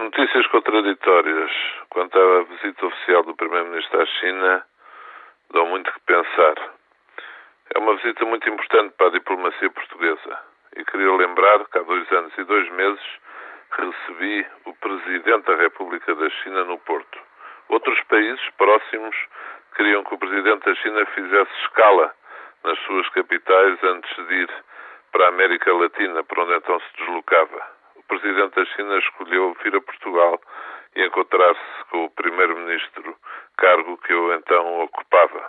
Notícias contraditórias quanto à visita oficial do Primeiro-Ministro à China dão muito que pensar. É uma visita muito importante para a diplomacia portuguesa. E queria lembrar que há dois anos e dois meses recebi o Presidente da República da China no Porto. Outros países próximos queriam que o Presidente da China fizesse escala nas suas capitais antes de ir para a América Latina, para onde então se deslocava presidente da China escolheu vir a Portugal e encontrar-se com o primeiro-ministro, cargo que eu então ocupava.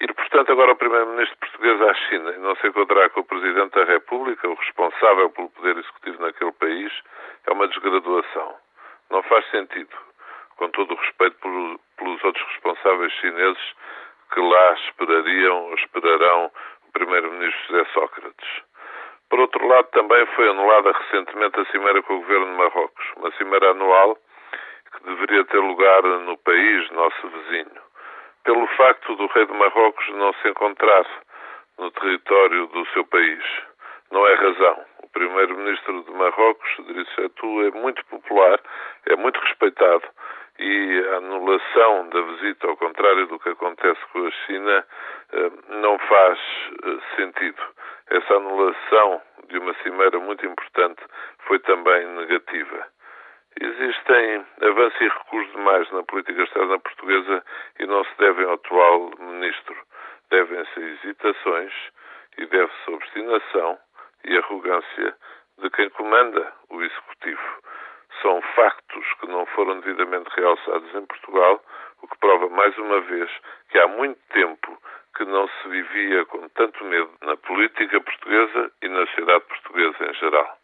Ir, portanto, agora o primeiro-ministro português à China e não se encontrar com o presidente da República, o responsável pelo poder executivo naquele país, é uma desgraduação. Não faz sentido, com todo o respeito pelos outros responsáveis chineses que lá esperariam ou esperarão o primeiro-ministro José Sócrates. Por outro lado, também foi anulada recentemente a cimeira com o governo de Marrocos, uma cimeira anual que deveria ter lugar no país, nosso vizinho, pelo facto do rei de Marrocos não se encontrar no território do seu país. Não é razão. O primeiro-ministro de Marrocos, Idriss Setou, é muito popular, é muito respeitado e a anulação da visita, ao contrário do que acontece com a China, eh, não faz eh, sentido. Essa anulação de uma cimeira muito importante foi também negativa. Existem avanços e recuos demais na política externa portuguesa e não se atual ministro. Devem-se hesitações e deve-se obstinação e arrogância de quem comanda o executivo. São factos que não foram devidamente realçados em Portugal, o que prova mais uma vez que há muito tempo que não se vivia com tanto medo na política portuguesa e na sociedade portuguesa em geral.